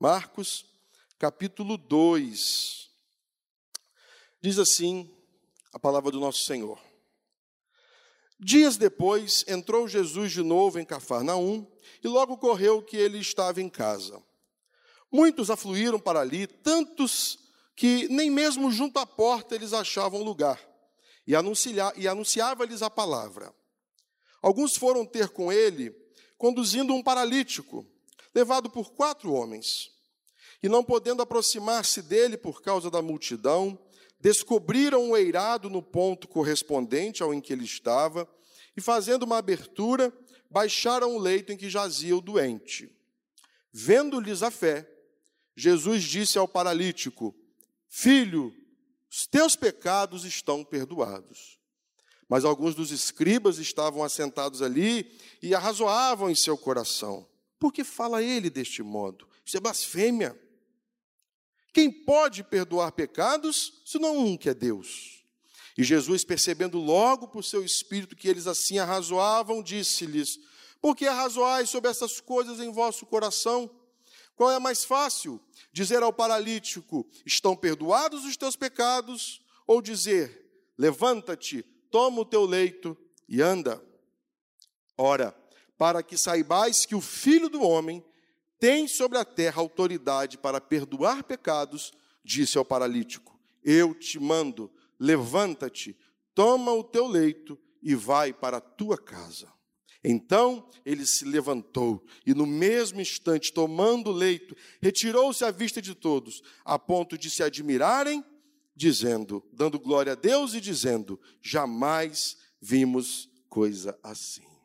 Marcos, capítulo 2. Diz assim a palavra do nosso Senhor. Dias depois, entrou Jesus de novo em Cafarnaum e logo correu que ele estava em casa. Muitos afluíram para ali, tantos que nem mesmo junto à porta eles achavam lugar, e, e anunciava-lhes a palavra. Alguns foram ter com ele, conduzindo um paralítico, levado por quatro homens. E não podendo aproximar-se dele por causa da multidão, descobriram o eirado no ponto correspondente ao em que ele estava, e fazendo uma abertura, baixaram o leito em que jazia o doente. Vendo-lhes a fé, Jesus disse ao paralítico: Filho, os teus pecados estão perdoados. Mas alguns dos escribas estavam assentados ali e arrazoavam em seu coração: Por que fala ele deste modo? Isso é blasfêmia. Quem pode perdoar pecados, senão um que é Deus? E Jesus, percebendo logo por seu espírito que eles assim arrazoavam, disse-lhes: Por que arrazoais sobre essas coisas em vosso coração? Qual é mais fácil? Dizer ao paralítico: Estão perdoados os teus pecados? Ou dizer: Levanta-te, toma o teu leito e anda? Ora, para que saibais que o filho do homem tem sobre a terra autoridade para perdoar pecados, disse ao paralítico: Eu te mando, levanta-te, toma o teu leito e vai para a tua casa. Então ele se levantou e, no mesmo instante, tomando o leito, retirou-se à vista de todos, a ponto de se admirarem, dizendo, dando glória a Deus e dizendo: Jamais vimos coisa assim.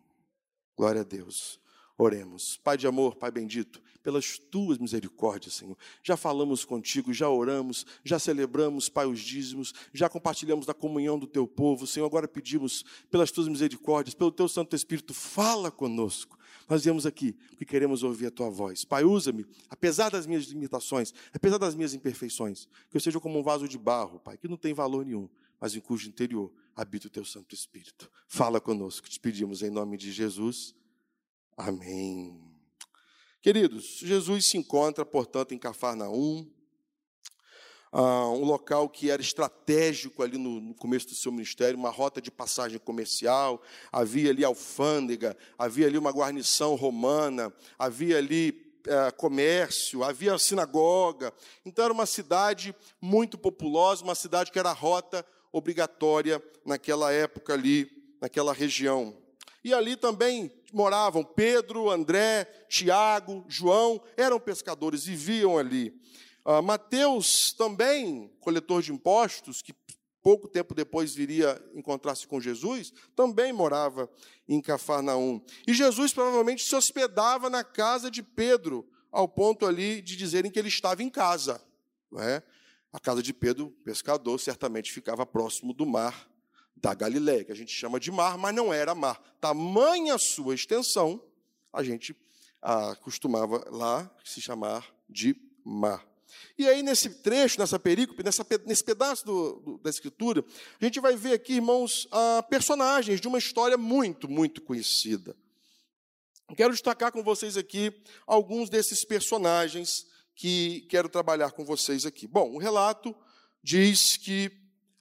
Glória a Deus. Oremos. Pai de amor, Pai bendito, pelas tuas misericórdias, Senhor. Já falamos contigo, já oramos, já celebramos, Pai, os dízimos, já compartilhamos da comunhão do teu povo, Senhor. Agora pedimos pelas tuas misericórdias, pelo teu Santo Espírito, fala conosco. Nós viemos aqui porque queremos ouvir a tua voz. Pai, usa-me, apesar das minhas limitações, apesar das minhas imperfeições, que eu seja como um vaso de barro, Pai, que não tem valor nenhum, mas em cujo interior habita o teu Santo Espírito. Fala conosco, te pedimos em nome de Jesus. Amém. Queridos, Jesus se encontra, portanto, em Cafarnaum, ah, um local que era estratégico ali no, começo do seu ministério, uma rota de passagem comercial, havia ali alfândega, havia ali uma guarnição romana, havia ali eh, comércio, havia sinagoga. Então era uma cidade muito populosa, uma cidade que era rota obrigatória naquela época ali, naquela região. E ali também moravam Pedro, André, Tiago, João, eram pescadores, viviam ali. Uh, Mateus também, coletor de impostos, que pouco tempo depois viria encontrar-se com Jesus, também morava em Cafarnaum. E Jesus provavelmente se hospedava na casa de Pedro, ao ponto ali de dizerem que ele estava em casa. Não é? A casa de Pedro, pescador, certamente ficava próximo do mar da Galiléia, que a gente chama de mar, mas não era mar. Tamanha sua extensão, a gente ah, costumava lá se chamar de mar. E aí, nesse trecho, nessa perícope, nessa, nesse pedaço do, do, da Escritura, a gente vai ver aqui, irmãos, ah, personagens de uma história muito, muito conhecida. Quero destacar com vocês aqui alguns desses personagens que quero trabalhar com vocês aqui. Bom, o relato diz que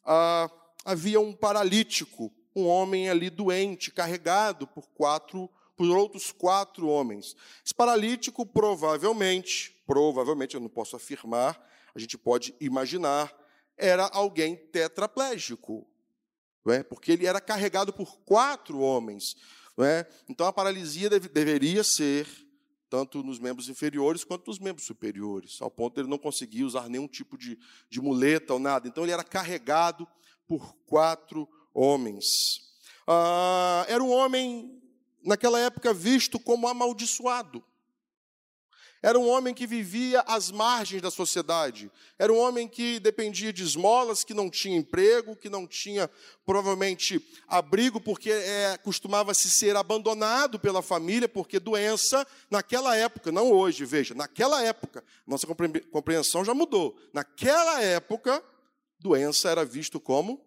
ah, havia um paralítico, um homem ali doente, carregado por quatro, por outros quatro homens. Esse paralítico provavelmente, provavelmente, eu não posso afirmar, a gente pode imaginar, era alguém tetraplégico, não é? porque ele era carregado por quatro homens. Não é? Então a paralisia deve, deveria ser tanto nos membros inferiores quanto nos membros superiores, ao ponto de ele não conseguir usar nenhum tipo de, de muleta ou nada. Então ele era carregado por quatro homens. Ah, era um homem, naquela época, visto como amaldiçoado. Era um homem que vivia às margens da sociedade. Era um homem que dependia de esmolas, que não tinha emprego, que não tinha provavelmente abrigo, porque é, costumava-se ser abandonado pela família, porque doença, naquela época, não hoje, veja, naquela época, nossa compreensão já mudou. Naquela época, doença era visto como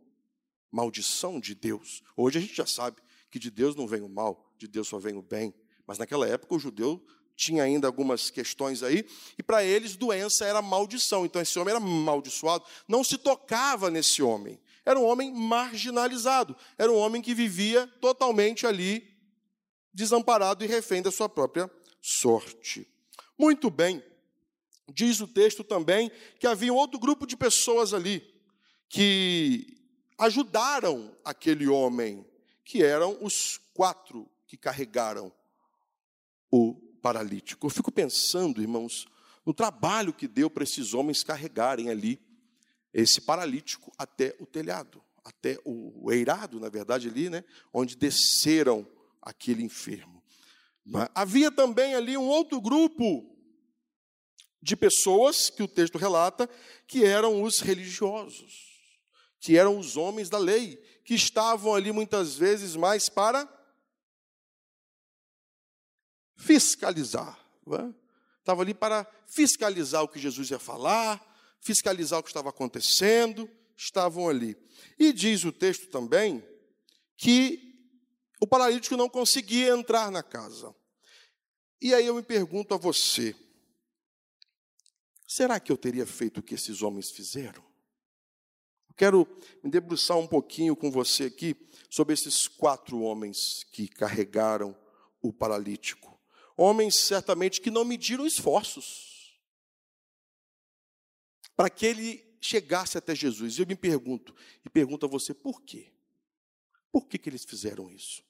maldição de Deus. Hoje a gente já sabe que de Deus não vem o mal, de Deus só vem o bem. Mas naquela época o judeu tinha ainda algumas questões aí, e para eles doença era maldição. Então esse homem era amaldiçoado, não se tocava nesse homem. Era um homem marginalizado, era um homem que vivia totalmente ali desamparado e refém da sua própria sorte. Muito bem. Diz o texto também que havia outro grupo de pessoas ali que ajudaram aquele homem, que eram os quatro que carregaram o paralítico. Eu fico pensando, irmãos, no trabalho que deu para esses homens carregarem ali esse paralítico até o telhado, até o eirado, na verdade, ali, né, onde desceram aquele enfermo. Havia também ali um outro grupo de pessoas que o texto relata que eram os religiosos, que eram os homens da lei, que estavam ali muitas vezes mais para fiscalizar. É? Estava ali para fiscalizar o que Jesus ia falar, fiscalizar o que estava acontecendo, estavam ali. E diz o texto também que o paralítico não conseguia entrar na casa. E aí eu me pergunto a você: será que eu teria feito o que esses homens fizeram? Quero me debruçar um pouquinho com você aqui sobre esses quatro homens que carregaram o paralítico. Homens, certamente, que não mediram esforços para que ele chegasse até Jesus. E eu me pergunto, e pergunto a você, por quê? Por que, que eles fizeram isso?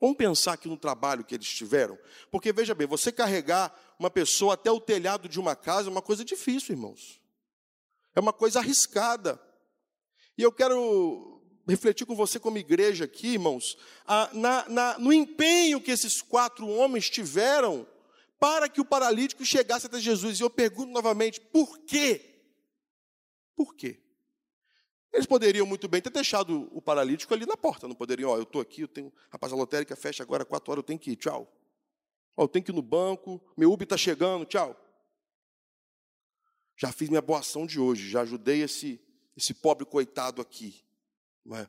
Vamos pensar aqui no trabalho que eles tiveram? Porque, veja bem, você carregar uma pessoa até o telhado de uma casa é uma coisa difícil, irmãos. É uma coisa arriscada. E eu quero refletir com você como igreja aqui, irmãos, na, na, no empenho que esses quatro homens tiveram para que o paralítico chegasse até Jesus. E eu pergunto novamente, por quê? Por quê? Eles poderiam muito bem ter deixado o paralítico ali na porta, não poderiam, ó, eu estou aqui, eu tenho, rapaz, a lotérica fecha agora quatro horas, eu tenho que ir, tchau. Ó, eu tenho que ir no banco, meu Uber está chegando, tchau. Já fiz minha boa ação de hoje, já ajudei esse, esse pobre coitado aqui. É?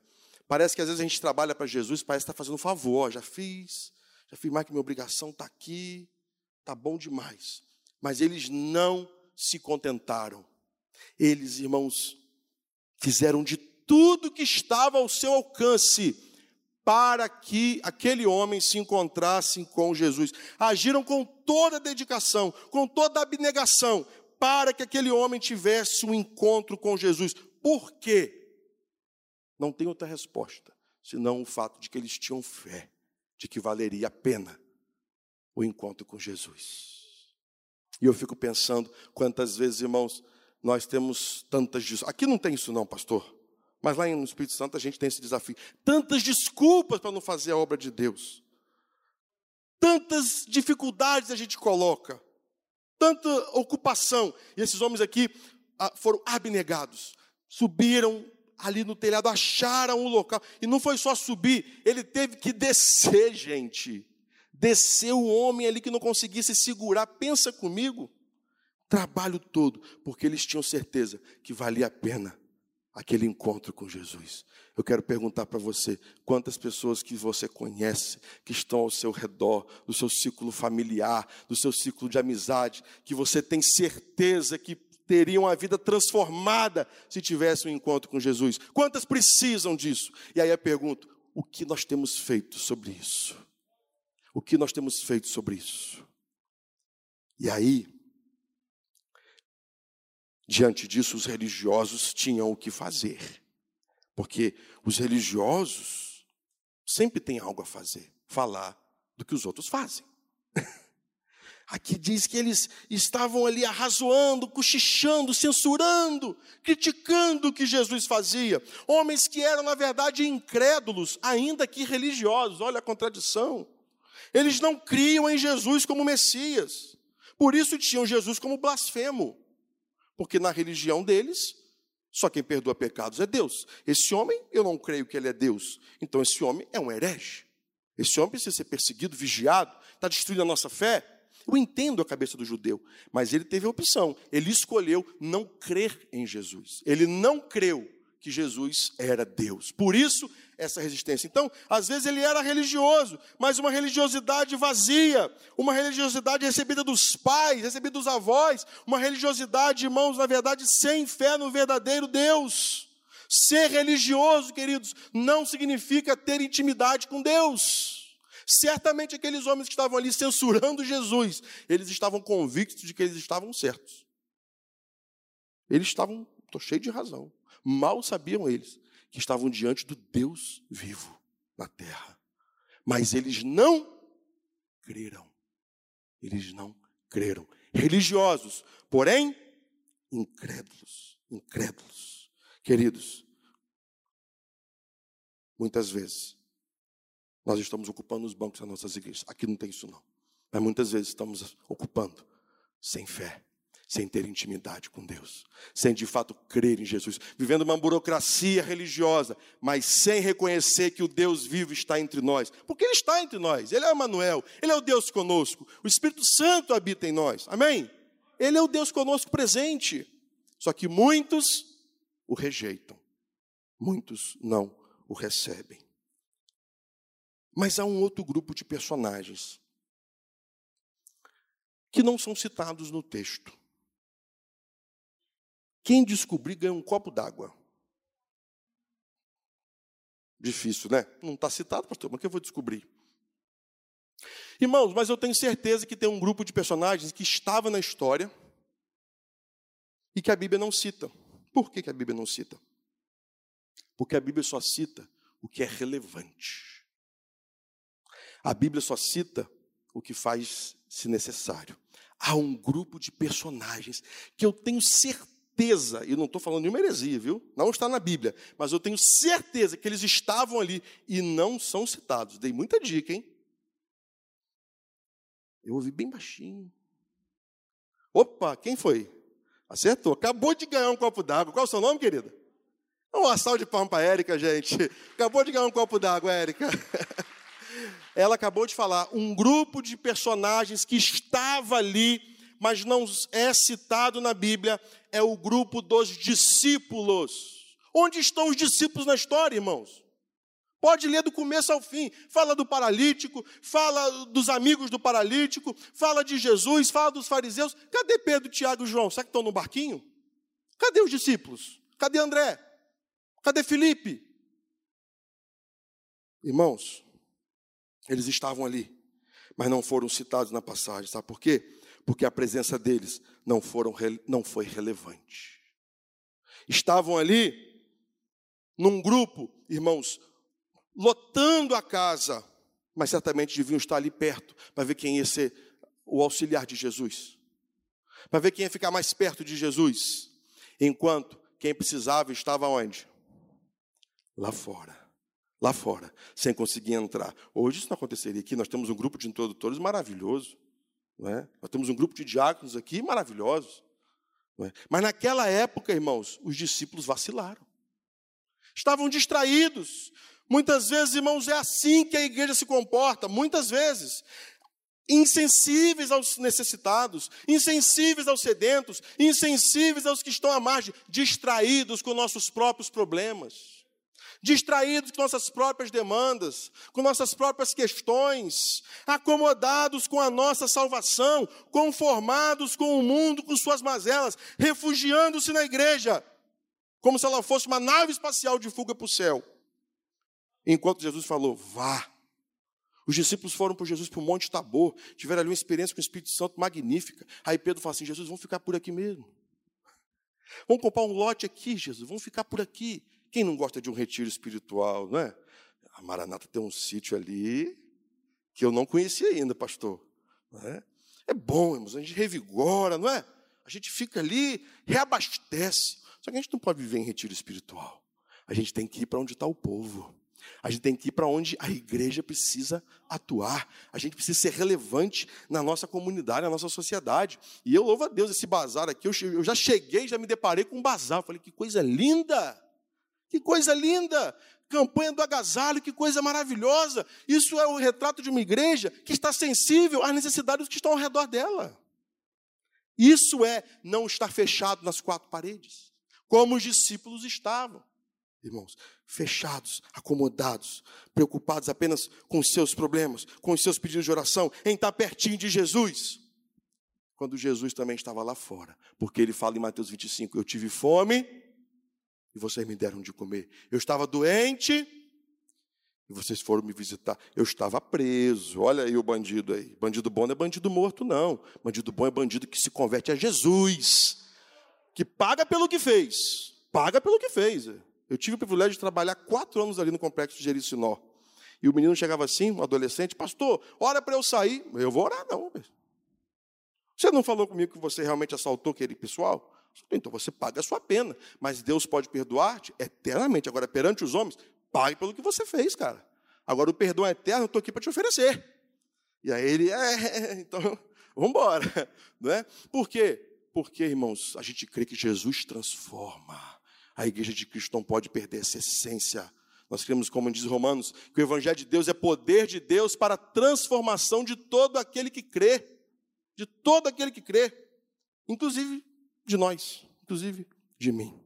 Parece que às vezes a gente trabalha para Jesus, parece que está fazendo um favor. Já fiz, já fiz mais que minha obrigação está aqui, está bom demais. Mas eles não se contentaram. Eles, irmãos, fizeram de tudo que estava ao seu alcance para que aquele homem se encontrasse com Jesus. Agiram com toda dedicação, com toda abnegação, para que aquele homem tivesse um encontro com Jesus. Por quê? Não tem outra resposta, senão o fato de que eles tinham fé de que valeria a pena o encontro com Jesus. E eu fico pensando quantas vezes, irmãos, nós temos tantas Aqui não tem isso não, pastor. Mas lá no Espírito Santo a gente tem esse desafio. Tantas desculpas para não fazer a obra de Deus. Tantas dificuldades a gente coloca. Tanta ocupação. E esses homens aqui ah, foram abnegados. Subiram ali no telhado, acharam o local. E não foi só subir, ele teve que descer, gente. Desceu o homem ali que não conseguia se segurar. Pensa comigo. Trabalho todo, porque eles tinham certeza que valia a pena aquele encontro com Jesus. Eu quero perguntar para você: quantas pessoas que você conhece, que estão ao seu redor, do seu ciclo familiar, do seu ciclo de amizade, que você tem certeza que teriam a vida transformada se tivessem um encontro com Jesus. Quantas precisam disso? E aí eu pergunto: o que nós temos feito sobre isso? O que nós temos feito sobre isso? E aí, diante disso, os religiosos tinham o que fazer. Porque os religiosos sempre têm algo a fazer, falar do que os outros fazem. Aqui diz que eles estavam ali arrazoando, cochichando, censurando, criticando o que Jesus fazia. Homens que eram, na verdade, incrédulos, ainda que religiosos. Olha a contradição. Eles não criam em Jesus como Messias. Por isso tinham Jesus como blasfemo. Porque na religião deles, só quem perdoa pecados é Deus. Esse homem, eu não creio que ele é Deus. Então esse homem é um herege. Esse homem precisa ser perseguido, vigiado, está destruindo a nossa fé. Eu entendo a cabeça do judeu, mas ele teve a opção. Ele escolheu não crer em Jesus. Ele não creu que Jesus era Deus. Por isso, essa resistência. Então, às vezes ele era religioso, mas uma religiosidade vazia, uma religiosidade recebida dos pais, recebida dos avós, uma religiosidade, irmãos, na verdade, sem fé no verdadeiro Deus. Ser religioso, queridos, não significa ter intimidade com Deus. Certamente aqueles homens que estavam ali censurando Jesus, eles estavam convictos de que eles estavam certos. Eles estavam, estou cheio de razão. Mal sabiam eles que estavam diante do Deus vivo na terra. Mas eles não creram. Eles não creram. Religiosos, porém incrédulos. Incrédulos. Queridos, muitas vezes nós estamos ocupando os bancos das nossas igrejas. Aqui não tem isso não. Mas muitas vezes estamos ocupando sem fé sem ter intimidade com Deus, sem de fato crer em Jesus, vivendo uma burocracia religiosa, mas sem reconhecer que o Deus vivo está entre nós, porque Ele está entre nós, Ele é Emmanuel, Ele é o Deus conosco, o Espírito Santo habita em nós, amém? Ele é o Deus conosco presente, só que muitos o rejeitam, muitos não o recebem. Mas há um outro grupo de personagens que não são citados no texto. Quem descobrir ganha um copo d'água. Difícil, né? Não está citado, pastor, mas que eu vou descobrir? Irmãos, mas eu tenho certeza que tem um grupo de personagens que estava na história e que a Bíblia não cita. Por que, que a Bíblia não cita? Porque a Bíblia só cita o que é relevante. A Bíblia só cita o que faz se necessário. Há um grupo de personagens que eu tenho certeza e não estou falando de uma heresia, viu? Não está na Bíblia, mas eu tenho certeza que eles estavam ali e não são citados. Dei muita dica, hein? Eu ouvi bem baixinho. Opa, quem foi? Acertou. Acabou de ganhar um copo d'água. Qual é o seu nome, querida? Uma salva de palma para Érica, gente. Acabou de ganhar um copo d'água, Érica. Ela acabou de falar um grupo de personagens que estava ali mas não é citado na Bíblia, é o grupo dos discípulos. Onde estão os discípulos na história, irmãos? Pode ler do começo ao fim. Fala do paralítico, fala dos amigos do paralítico, fala de Jesus, fala dos fariseus. Cadê Pedro, Tiago e João? Será que estão no barquinho? Cadê os discípulos? Cadê André? Cadê Felipe? Irmãos, eles estavam ali, mas não foram citados na passagem. Sabe por quê? porque a presença deles não, foram, não foi relevante. Estavam ali, num grupo, irmãos, lotando a casa, mas certamente deviam estar ali perto para ver quem ia ser o auxiliar de Jesus, para ver quem ia ficar mais perto de Jesus, enquanto quem precisava estava onde? Lá fora. Lá fora, sem conseguir entrar. Hoje isso não aconteceria aqui, nós temos um grupo de introdutores maravilhoso. É? Nós temos um grupo de diáconos aqui maravilhosos. É? Mas naquela época, irmãos, os discípulos vacilaram. Estavam distraídos. Muitas vezes, irmãos, é assim que a igreja se comporta. Muitas vezes. Insensíveis aos necessitados, insensíveis aos sedentos, insensíveis aos que estão à margem, distraídos com nossos próprios problemas distraídos com nossas próprias demandas, com nossas próprias questões, acomodados com a nossa salvação, conformados com o mundo, com suas mazelas, refugiando-se na igreja, como se ela fosse uma nave espacial de fuga para o céu. Enquanto Jesus falou, vá. Os discípulos foram por Jesus para o Monte Tabor, tiveram ali uma experiência com o Espírito Santo magnífica. Aí Pedro fala assim: Jesus, vamos ficar por aqui mesmo. Vamos comprar um lote aqui, Jesus, vamos ficar por aqui. Quem não gosta de um retiro espiritual, não é? A Maranata tem um sítio ali que eu não conhecia ainda, pastor. É? é bom, irmãos, a gente revigora, não é? A gente fica ali, reabastece. Só que a gente não pode viver em retiro espiritual. A gente tem que ir para onde está o povo. A gente tem que ir para onde a igreja precisa atuar. A gente precisa ser relevante na nossa comunidade, na nossa sociedade. E eu louvo a Deus esse bazar aqui. Eu, já cheguei, já me deparei com um bazar. Falei, que coisa linda! Que coisa linda! Campanha do agasalho, que coisa maravilhosa! Isso é o retrato de uma igreja que está sensível às necessidades que estão ao redor dela. Isso é não estar fechado nas quatro paredes, como os discípulos estavam. irmãos, fechados, acomodados, preocupados apenas com os seus problemas, com os seus pedidos de oração, em estar pertinho de Jesus. Quando Jesus também estava lá fora, porque ele fala em Mateus 25: Eu tive fome e vocês me deram de comer. Eu estava doente e vocês foram me visitar. Eu estava preso. Olha aí o bandido aí. Bandido bom não é bandido morto, não. Bandido bom é bandido que se converte a Jesus, que paga pelo que fez. Paga pelo que fez. Eu tive o privilégio de trabalhar quatro anos ali no complexo de Jericinó. E o menino chegava assim, um adolescente, pastor, ora para eu sair. Eu vou orar, não. Você não falou comigo que você realmente assaltou aquele pessoal? Então você paga a sua pena. Mas Deus pode perdoar-te eternamente. Agora, perante os homens, pague pelo que você fez, cara. Agora, o perdão é eterno, eu estou aqui para te oferecer. E aí ele, é, então, vamos embora. Não é? Por quê? Porque, irmãos, a gente crê que Jesus transforma. A igreja de Cristo não pode perder essa essência. Nós cremos, como diz Romanos, que o Evangelho de Deus é poder de Deus para a transformação de todo aquele que crê. De todo aquele que crê. Inclusive de nós, inclusive de mim.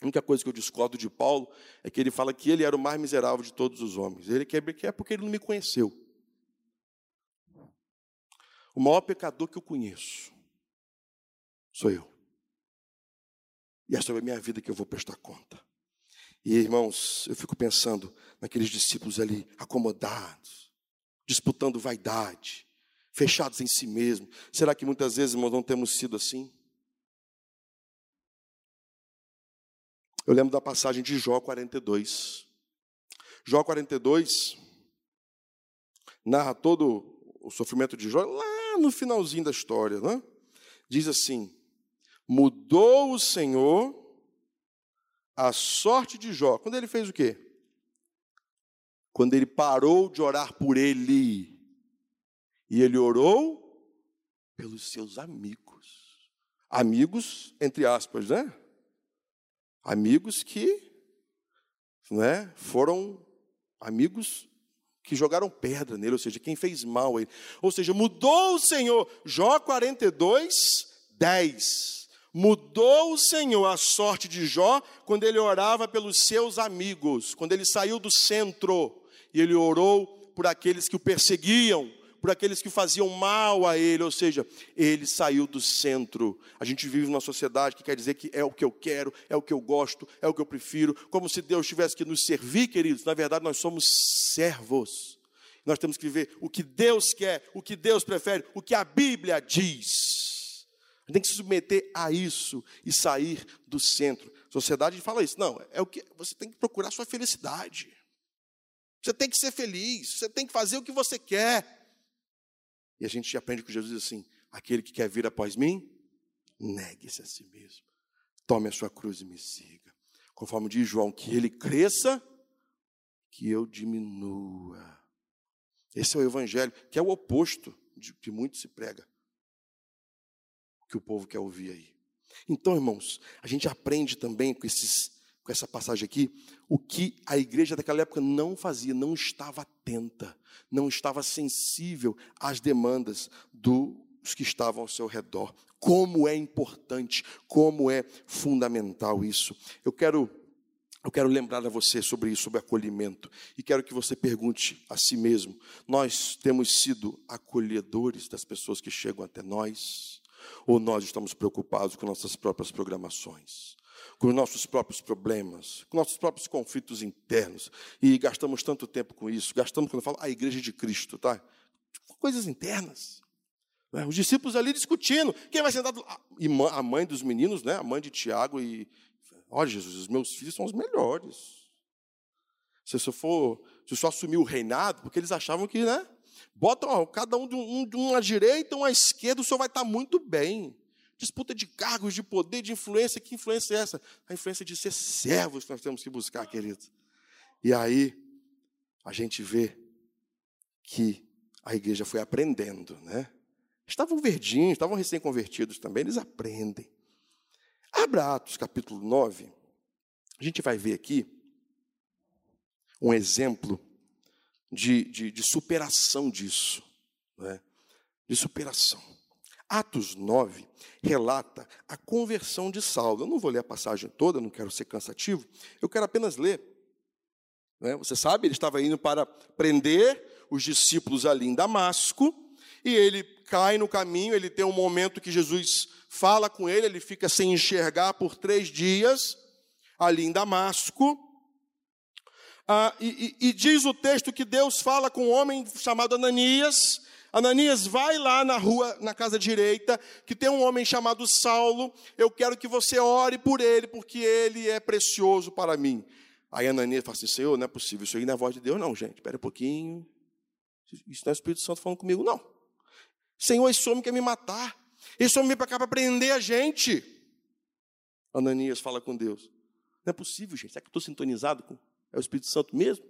A única coisa que eu discordo de Paulo é que ele fala que ele era o mais miserável de todos os homens. Ele quer que é porque ele não me conheceu. O maior pecador que eu conheço sou eu. E é sobre a minha vida que eu vou prestar conta. E irmãos, eu fico pensando naqueles discípulos ali acomodados, disputando vaidade, fechados em si mesmo. Será que muitas vezes, irmãos, não temos sido assim? Eu lembro da passagem de Jó 42. Jó 42 narra todo o sofrimento de Jó lá no finalzinho da história, né? Diz assim: Mudou o Senhor a sorte de Jó. Quando ele fez o quê? Quando ele parou de orar por ele. E ele orou pelos seus amigos. Amigos, entre aspas, né? Amigos que né, foram amigos que jogaram pedra nele, ou seja, quem fez mal a ele. Ou seja, mudou o Senhor. Jó 42, 10. Mudou o Senhor a sorte de Jó quando ele orava pelos seus amigos, quando ele saiu do centro e ele orou por aqueles que o perseguiam, por aqueles que faziam mal a ele, ou seja, ele saiu do centro. A gente vive numa sociedade que quer dizer que é o que eu quero, é o que eu gosto, é o que eu prefiro, como se Deus tivesse que nos servir, queridos. Na verdade, nós somos servos. Nós temos que viver o que Deus quer, o que Deus prefere, o que a Bíblia diz gente tem que se submeter a isso e sair do centro. A sociedade fala isso. Não, é o que você tem que procurar a sua felicidade. Você tem que ser feliz, você tem que fazer o que você quer. E a gente aprende com Jesus assim: aquele que quer vir após mim, negue-se a si mesmo. Tome a sua cruz e me siga. Conforme diz João, que ele cresça, que eu diminua. Esse é o evangelho, que é o oposto de que muito se prega que o povo quer ouvir aí. Então, irmãos, a gente aprende também com, esses, com essa passagem aqui o que a igreja daquela época não fazia, não estava atenta, não estava sensível às demandas dos que estavam ao seu redor. Como é importante, como é fundamental isso. Eu quero eu quero lembrar a você sobre isso, sobre acolhimento, e quero que você pergunte a si mesmo: nós temos sido acolhedores das pessoas que chegam até nós? Ou nós estamos preocupados com nossas próprias programações, com nossos próprios problemas, com nossos próprios conflitos internos, e gastamos tanto tempo com isso? Gastamos, quando eu falo, a igreja de Cristo, tá? Coisas internas. Né? Os discípulos ali discutindo, quem vai sentar do... A mãe dos meninos, né? a mãe de Tiago e. Olha, Jesus, os meus filhos são os melhores. Se eu for, se eu só assumir o reinado, porque eles achavam que, né? Bota ó, cada um de, um de uma direita, uma esquerda, o senhor vai estar muito bem. Disputa de cargos, de poder, de influência. Que influência é essa? A influência de ser servos que nós temos que buscar, querido. E aí, a gente vê que a igreja foi aprendendo, né? Estavam verdinhos, estavam recém-convertidos também, eles aprendem. Abra Atos capítulo 9, a gente vai ver aqui um exemplo de, de, de superação disso, né? de superação. Atos 9 relata a conversão de Saulo. Eu não vou ler a passagem toda, não quero ser cansativo, eu quero apenas ler. Né? Você sabe, ele estava indo para prender os discípulos ali em Damasco, e ele cai no caminho, ele tem um momento que Jesus fala com ele, ele fica sem enxergar por três dias, ali em Damasco. Ah, e, e, e diz o texto que Deus fala com um homem chamado Ananias. Ananias, vai lá na rua, na casa direita, que tem um homem chamado Saulo. Eu quero que você ore por ele, porque ele é precioso para mim. Aí Ananias fala assim: Senhor, não é possível, isso aí não é voz de Deus, não, gente. Espera um pouquinho. Isso não é o Espírito Santo falando comigo, não. Senhor, esse homem quer me matar. Esse homem vem para cá para prender a gente. Ananias fala com Deus. Não é possível, gente. Será que eu estou sintonizado com é o Espírito Santo mesmo?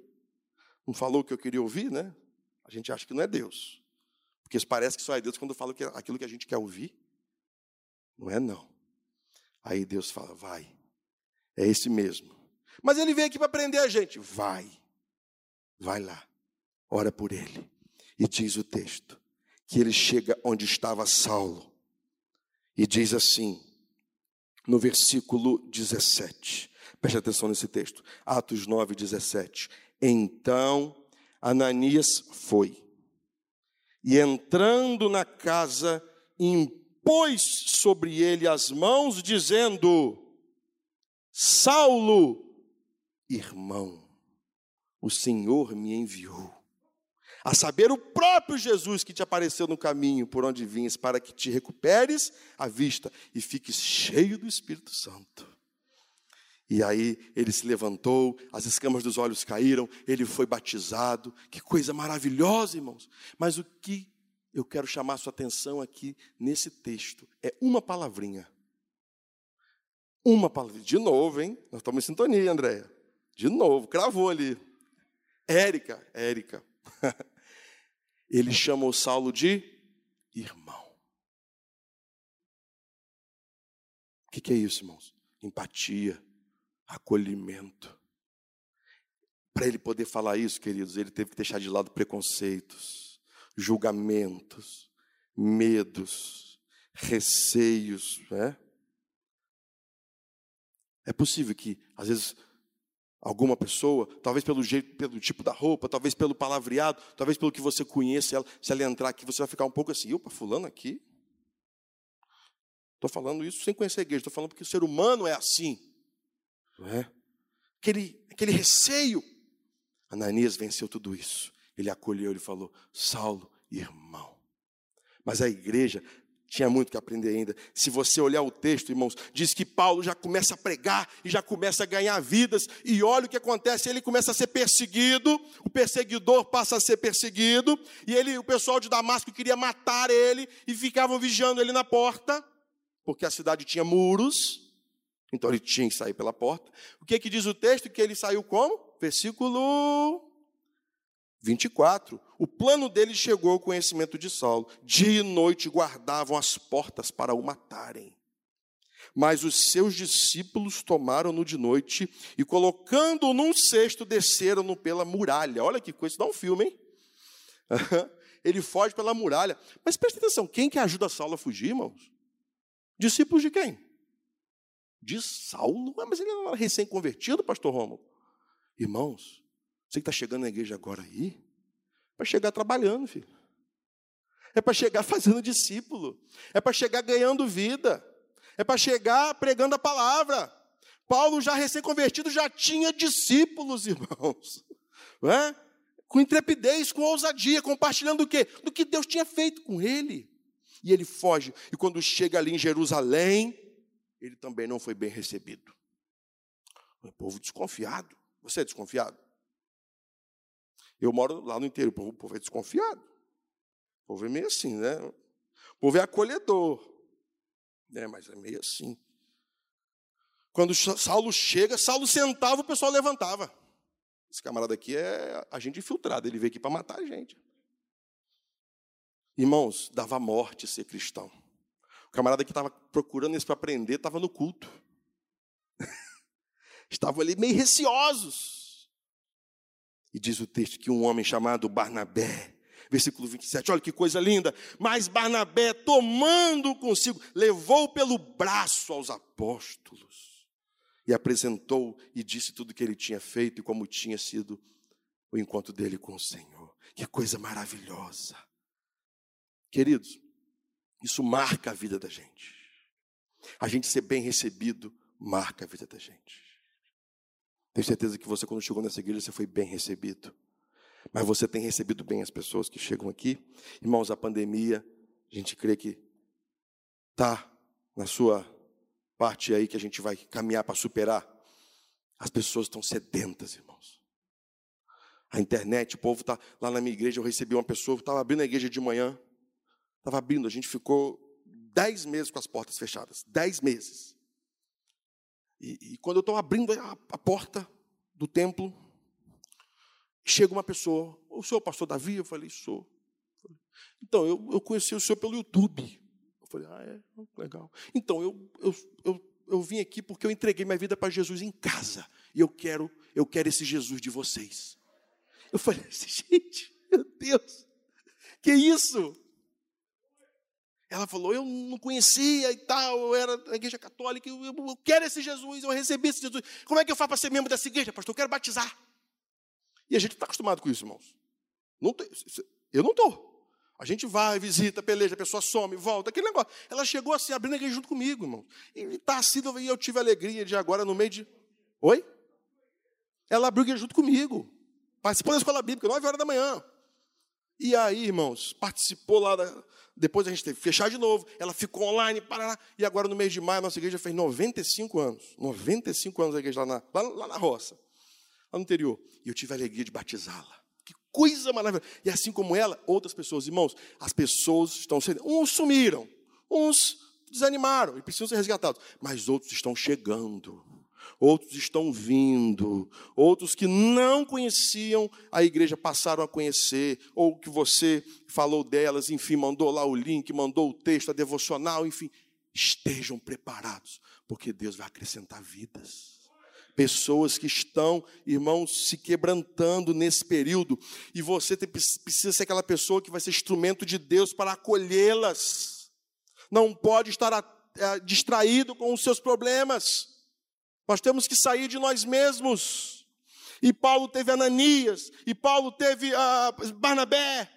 Não falou o que eu queria ouvir, né? A gente acha que não é Deus. Porque parece que só é Deus quando fala aquilo que a gente quer ouvir. Não é não. Aí Deus fala, vai. É esse mesmo. Mas ele vem aqui para prender a gente. Vai. Vai lá. Ora por ele. E diz o texto que ele chega onde estava Saulo. E diz assim, no versículo 17. Preste atenção nesse texto. Atos 9, 17. Então Ananias foi. E entrando na casa, impôs sobre ele as mãos, dizendo: Saulo, irmão, o Senhor me enviou a saber, o próprio Jesus que te apareceu no caminho por onde vinhas, para que te recuperes a vista e fiques cheio do Espírito Santo. E aí ele se levantou, as escamas dos olhos caíram, ele foi batizado. Que coisa maravilhosa, irmãos. Mas o que eu quero chamar a sua atenção aqui nesse texto é uma palavrinha. Uma palavrinha. De novo, hein? Nós estamos em sintonia, Andréia. De novo, cravou ali. Érica, Érica. ele chamou Saulo de irmão. O que, é isso, irmãos? Empatia, acolhimento. Para ele poder falar isso, queridos, ele teve que deixar de lado preconceitos, julgamentos, medos, receios. Né? É possível que, às vezes, alguma pessoa, talvez pelo jeito, pelo tipo da roupa, talvez pelo palavreado, talvez pelo que você conhece ela, se ela entrar aqui, você vai ficar um pouco assim, opa, fulano aqui. Estou falando isso sem conhecer a igreja, estou falando porque o ser humano é assim. É? Aquele, aquele receio. Ananias venceu tudo isso. Ele acolheu, ele falou: Saulo, irmão. Mas a igreja tinha muito que aprender ainda. Se você olhar o texto, irmãos, diz que Paulo já começa a pregar e já começa a ganhar vidas, e olha o que acontece, ele começa a ser perseguido, o perseguidor passa a ser perseguido, e ele, o pessoal de Damasco queria matar ele e ficavam vigiando ele na porta, porque a cidade tinha muros. Então ele tinha que sair pela porta. O que, é que diz o texto? Que ele saiu como? Versículo 24. O plano dele chegou ao conhecimento de Saulo. Dia e noite guardavam as portas para o matarem. Mas os seus discípulos tomaram-no de noite e, colocando-o num cesto, desceram-no pela muralha. Olha que coisa, dá um filme, hein? Ele foge pela muralha. Mas preste atenção, quem que ajuda Saulo a fugir, irmãos? Discípulos de quem? De Saulo. Mas ele era recém-convertido, pastor Romulo. Irmãos, você que está chegando na igreja agora aí, é para chegar trabalhando, filho. É para chegar fazendo discípulo. É para chegar ganhando vida. É para chegar pregando a palavra. Paulo, já recém-convertido, já tinha discípulos, irmãos. Não é? Com intrepidez, com ousadia, compartilhando o quê? Do que Deus tinha feito com ele. E ele foge. E quando chega ali em Jerusalém, ele também não foi bem recebido. O povo desconfiado. Você é desconfiado? Eu moro lá no interior, o povo é desconfiado. O povo é meio assim, né? O povo é acolhedor, né? mas é meio assim. Quando Saulo chega, Saulo sentava, o pessoal levantava. Esse camarada aqui é agente infiltrado, ele veio aqui para matar a gente. Irmãos, dava morte ser cristão camarada que estava procurando isso para aprender estava no culto. Estavam ali meio receosos. E diz o texto que um homem chamado Barnabé Versículo 27, olha que coisa linda. Mas Barnabé, tomando consigo, levou pelo braço aos apóstolos e apresentou e disse tudo o que ele tinha feito e como tinha sido o encontro dele com o Senhor. Que coisa maravilhosa. Queridos, isso marca a vida da gente. A gente ser bem recebido marca a vida da gente. Tenho certeza que você, quando chegou nessa igreja, você foi bem recebido. Mas você tem recebido bem as pessoas que chegam aqui. Irmãos, a pandemia, a gente crê que está na sua parte aí que a gente vai caminhar para superar. As pessoas estão sedentas, irmãos. A internet, o povo está lá na minha igreja. Eu recebi uma pessoa, estava abrindo a igreja de manhã. Estava abrindo, a gente ficou dez meses com as portas fechadas. Dez meses. E, e quando eu estou abrindo a, a porta do templo, chega uma pessoa, o senhor pastor Davi? Eu falei, sou. Então, eu, eu conheci o senhor pelo YouTube. Eu falei, ah, é? Legal. Então, eu, eu, eu, eu vim aqui porque eu entreguei minha vida para Jesus em casa. E eu quero, eu quero esse Jesus de vocês. Eu falei assim, gente, meu Deus, que isso? Ela falou, eu não conhecia e tal, eu era da igreja católica, eu, eu quero esse Jesus, eu recebi esse Jesus. Como é que eu faço para ser membro dessa igreja, pastor? Eu quero batizar. E a gente está acostumado com isso, irmãos. Não tem, eu não estou. A gente vai, visita, peleja, a pessoa some, volta, aquele negócio. Ela chegou assim, abrindo a igreja junto comigo, irmão. E está assim, e eu tive a alegria de agora, no meio de. Oi? Ela abriu a igreja junto comigo. Participou da escola bíblica, 9 horas da manhã. E aí, irmãos, participou lá da. Depois a gente teve que fechar de novo. Ela ficou online, para E agora, no mês de maio, a nossa igreja fez 95 anos. 95 anos a igreja lá na, lá, lá na roça lá no interior. E eu tive a alegria de batizá-la. Que coisa maravilhosa. E assim como ela, outras pessoas, irmãos, as pessoas estão sendo. Uns sumiram, uns desanimaram e precisam ser resgatados. Mas outros estão chegando. Outros estão vindo, outros que não conheciam a igreja passaram a conhecer, ou que você falou delas, enfim, mandou lá o link, mandou o texto, a devocional, enfim, estejam preparados, porque Deus vai acrescentar vidas pessoas que estão, irmãos, se quebrantando nesse período, e você precisa ser aquela pessoa que vai ser instrumento de Deus para acolhê-las. Não pode estar é, distraído com os seus problemas. Nós temos que sair de nós mesmos. E Paulo teve Ananias, e Paulo teve uh, Barnabé.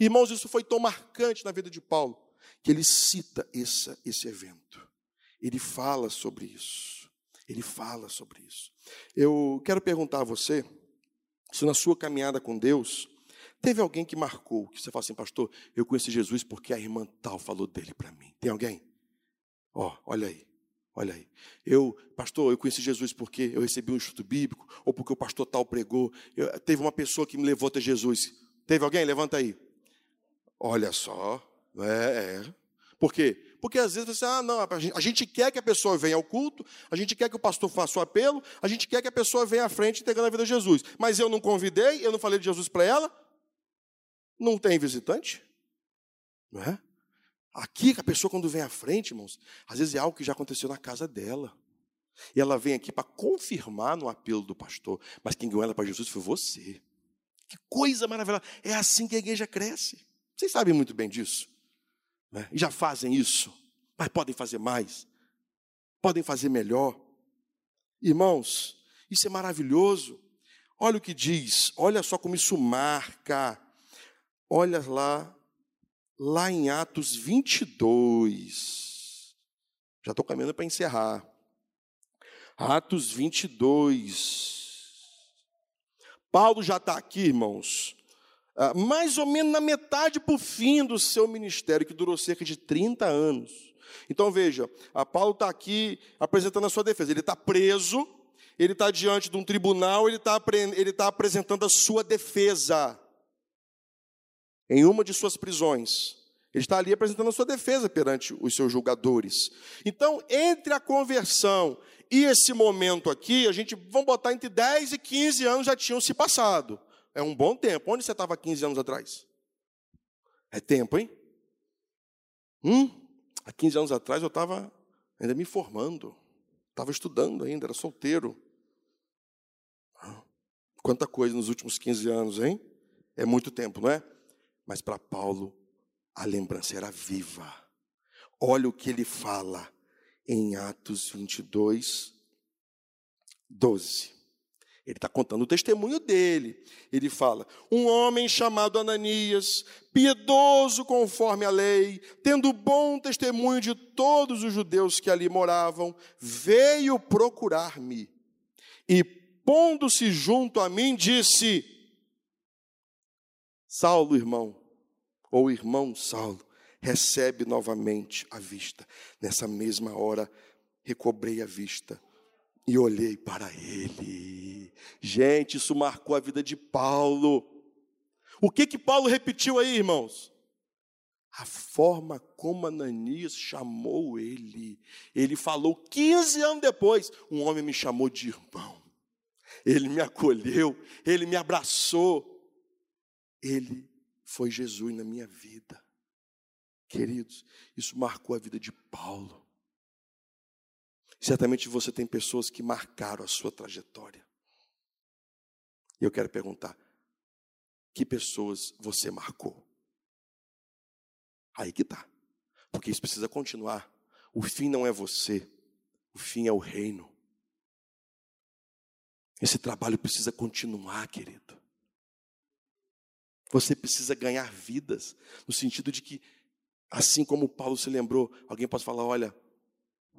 Irmãos, isso foi tão marcante na vida de Paulo, que ele cita esse, esse evento. Ele fala sobre isso. Ele fala sobre isso. Eu quero perguntar a você se na sua caminhada com Deus teve alguém que marcou, que você fala assim, pastor, eu conheci Jesus porque a irmã tal falou dele para mim. Tem alguém? Ó, oh, olha aí. Olha aí. Eu, pastor, eu conheci Jesus porque eu recebi um estudo bíblico, ou porque o pastor tal pregou. Eu, teve uma pessoa que me levou até Jesus. Teve alguém? Levanta aí. Olha só. É, é. Por quê? Porque às vezes você, ah, não, a gente quer que a pessoa venha ao culto, a gente quer que o pastor faça o apelo, a gente quer que a pessoa venha à frente entregando a vida a Jesus. Mas eu não convidei, eu não falei de Jesus para ela. Não tem visitante? Não é? Aqui, a pessoa, quando vem à frente, irmãos, às vezes é algo que já aconteceu na casa dela. E ela vem aqui para confirmar no apelo do pastor. Mas quem ganhou ela para Jesus foi você. Que coisa maravilhosa. É assim que a igreja cresce. Vocês sabem muito bem disso né? e já fazem isso, mas podem fazer mais, podem fazer melhor. Irmãos, isso é maravilhoso. Olha o que diz, olha só como isso marca. Olha lá, lá em Atos 22. Já estou caminhando para encerrar. Atos 22. Paulo já está aqui, irmãos, ah, mais ou menos na metade para o fim do seu ministério, que durou cerca de 30 anos. Então veja, a Paulo está aqui apresentando a sua defesa. Ele está preso, ele está diante de um tribunal, ele está tá apresentando a sua defesa em uma de suas prisões. Ele está ali apresentando a sua defesa perante os seus julgadores. Então, entre a conversão e esse momento aqui, a gente, vamos botar entre 10 e 15 anos já tinham se passado. É um bom tempo. Onde você estava 15 anos atrás? É tempo, hein? Hum? Há 15 anos atrás eu estava ainda me formando. Estava estudando ainda, era solteiro. Quanta coisa nos últimos 15 anos, hein? É muito tempo, não é? Mas para Paulo, a lembrança era viva. Olha o que ele fala em Atos 22, 12. Ele está contando o testemunho dele. Ele fala: Um homem chamado Ananias, piedoso conforme a lei, tendo bom testemunho de todos os judeus que ali moravam, veio procurar-me. E, pondo-se junto a mim, disse: Saulo, irmão, ou irmão Saulo, recebe novamente a vista. Nessa mesma hora, recobrei a vista e olhei para ele. Gente, isso marcou a vida de Paulo. O que que Paulo repetiu aí, irmãos? A forma como Ananias chamou ele. Ele falou 15 anos depois: um homem me chamou de irmão. Ele me acolheu, ele me abraçou. Ele foi Jesus na minha vida. Queridos, isso marcou a vida de Paulo. Certamente você tem pessoas que marcaram a sua trajetória. E eu quero perguntar: que pessoas você marcou? Aí que está. Porque isso precisa continuar. O fim não é você, o fim é o reino. Esse trabalho precisa continuar, querido. Você precisa ganhar vidas, no sentido de que, assim como Paulo se lembrou, alguém pode falar: olha,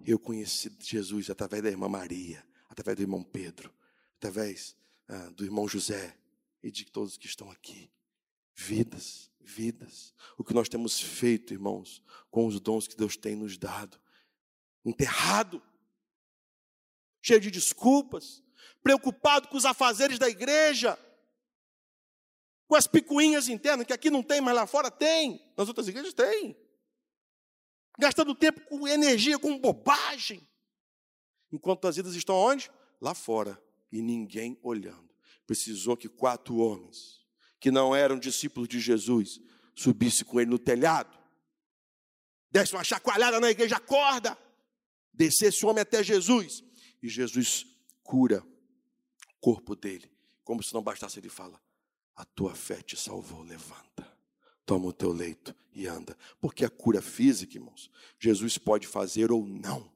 eu conheci Jesus através da irmã Maria, através do irmão Pedro, através ah, do irmão José e de todos que estão aqui. Vidas, vidas. O que nós temos feito, irmãos, com os dons que Deus tem nos dado. Enterrado, cheio de desculpas, preocupado com os afazeres da igreja, com as picuinhas internas, que aqui não tem, mas lá fora tem, nas outras igrejas tem gastando tempo com energia, com bobagem. Enquanto as vidas estão onde? Lá fora. E ninguém olhando. Precisou que quatro homens, que não eram discípulos de Jesus, subissem com ele no telhado, desse uma chacoalhada na igreja, acorda, descesse o homem até Jesus. E Jesus cura o corpo dele. Como se não bastasse, ele fala: A tua fé te salvou, levanta toma o teu leito e anda. Porque a cura física, irmãos, Jesus pode fazer ou não.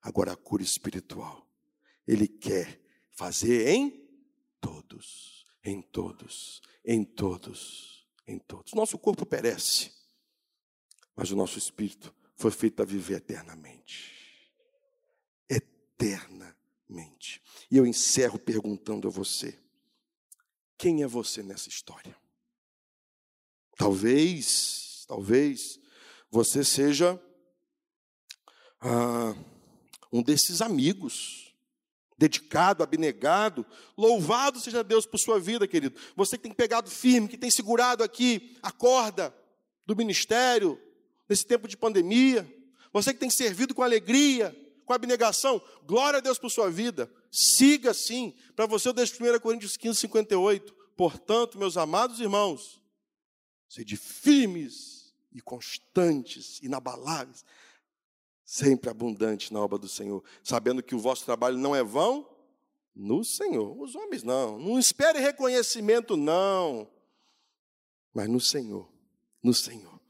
Agora, a cura espiritual, Ele quer fazer em todos, em todos, em todos, em todos. Nosso corpo perece, mas o nosso espírito foi feito para viver eternamente. Eternamente. E eu encerro perguntando a você: quem é você nessa história? Talvez, talvez você seja ah, um desses amigos, dedicado, abnegado. Louvado seja Deus por sua vida, querido. Você que tem pegado firme, que tem segurado aqui a corda do ministério nesse tempo de pandemia. Você que tem servido com alegria, com abnegação. Glória a Deus por sua vida. Siga assim. Para você, eu deixo 1 Coríntios 15, 58. Portanto, meus amados irmãos, sede firmes e constantes, inabaláveis, sempre abundantes na obra do Senhor, sabendo que o vosso trabalho não é vão no Senhor. Os homens não, não espere reconhecimento não, mas no Senhor, no Senhor,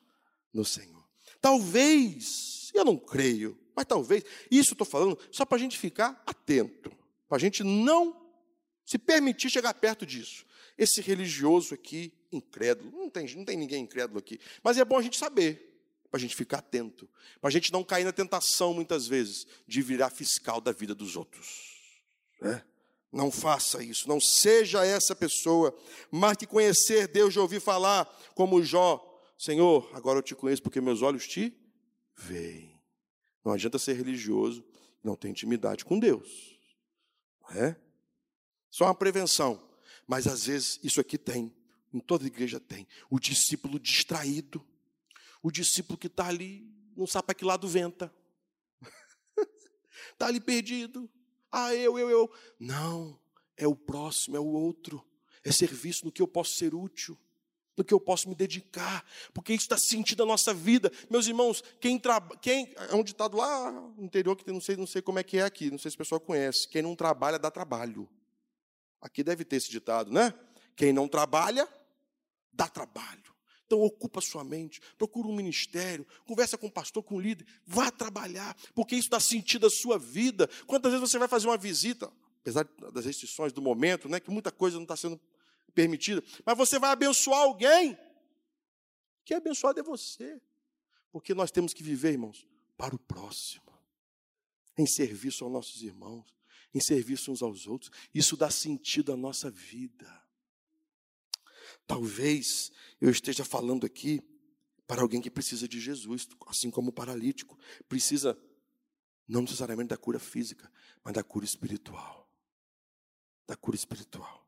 no Senhor. Talvez, eu não creio, mas talvez, isso estou falando só para a gente ficar atento, para a gente não se permitir chegar perto disso. Esse religioso aqui, incrédulo. Não tem, não tem ninguém incrédulo aqui. Mas é bom a gente saber, para a gente ficar atento, para a gente não cair na tentação, muitas vezes, de virar fiscal da vida dos outros. É? Não faça isso, não seja essa pessoa, mas que conhecer Deus de ouvir falar, como Jó, Senhor, agora eu te conheço porque meus olhos te veem. Não adianta ser religioso, não ter intimidade com Deus. É? Só uma prevenção, mas às vezes isso aqui tem. Em toda igreja tem. O discípulo distraído. O discípulo que está ali, não sabe para que lado venta. Está ali perdido. Ah, eu, eu, eu. Não, é o próximo, é o outro. É serviço no que eu posso ser útil, no que eu posso me dedicar, porque isso está sentindo a nossa vida. Meus irmãos, quem trabalha. Quem, é um ditado lá no interior que não sei, não sei como é que é aqui, não sei se o pessoal conhece. Quem não trabalha dá trabalho. Aqui deve ter esse ditado, né? Quem não trabalha dá trabalho. Então ocupa sua mente, procura um ministério, conversa com o pastor, com o líder, vá trabalhar, porque isso dá sentido à sua vida. Quantas vezes você vai fazer uma visita, apesar das restrições do momento, né, que muita coisa não está sendo permitida, mas você vai abençoar alguém. Que abençoado é você. Porque nós temos que viver, irmãos, para o próximo, em serviço aos nossos irmãos, em serviço uns aos outros. Isso dá sentido à nossa vida. Talvez eu esteja falando aqui para alguém que precisa de Jesus, assim como o paralítico. Precisa, não necessariamente da cura física, mas da cura espiritual. Da cura espiritual.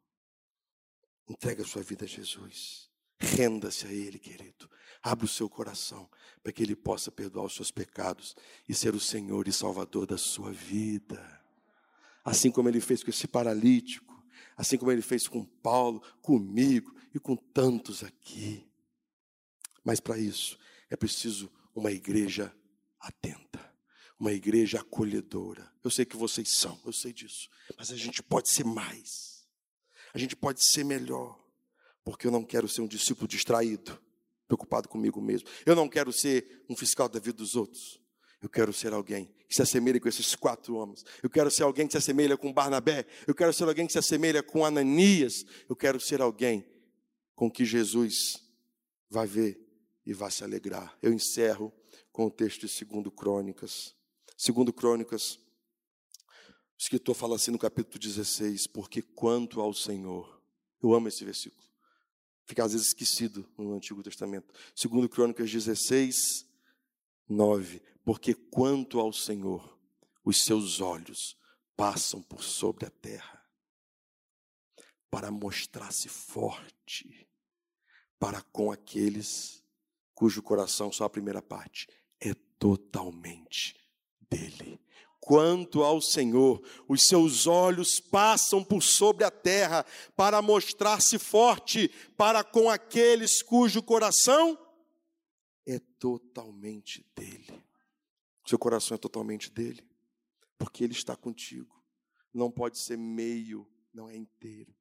Entrega a sua vida a Jesus. Renda-se a Ele, querido. Abra o seu coração para que Ele possa perdoar os seus pecados e ser o Senhor e Salvador da sua vida. Assim como Ele fez com esse paralítico, assim como Ele fez com Paulo, comigo e com tantos aqui. Mas para isso é preciso uma igreja atenta, uma igreja acolhedora. Eu sei que vocês são, eu sei disso, mas a gente pode ser mais, a gente pode ser melhor, porque eu não quero ser um discípulo distraído, preocupado comigo mesmo. Eu não quero ser um fiscal da vida dos outros. Eu quero ser alguém que se assemelha com esses quatro homens. Eu quero ser alguém que se assemelha com Barnabé. Eu quero ser alguém que se assemelha com Ananias. Eu quero ser alguém com que Jesus vai ver e vai se alegrar. Eu encerro com o texto de 2 Crônicas. 2 Crônicas, o escritor fala assim no capítulo 16: Porque quanto ao Senhor, eu amo esse versículo, fica às vezes esquecido no Antigo Testamento. 2 Crônicas 16, 9: Porque quanto ao Senhor, os seus olhos passam por sobre a terra, para mostrar-se forte para com aqueles cujo coração, só a primeira parte, é totalmente dele. Quanto ao Senhor, os seus olhos passam por sobre a terra para mostrar-se forte para com aqueles cujo coração é totalmente dele. Seu coração é totalmente dele, porque ele está contigo. Não pode ser meio, não é inteiro.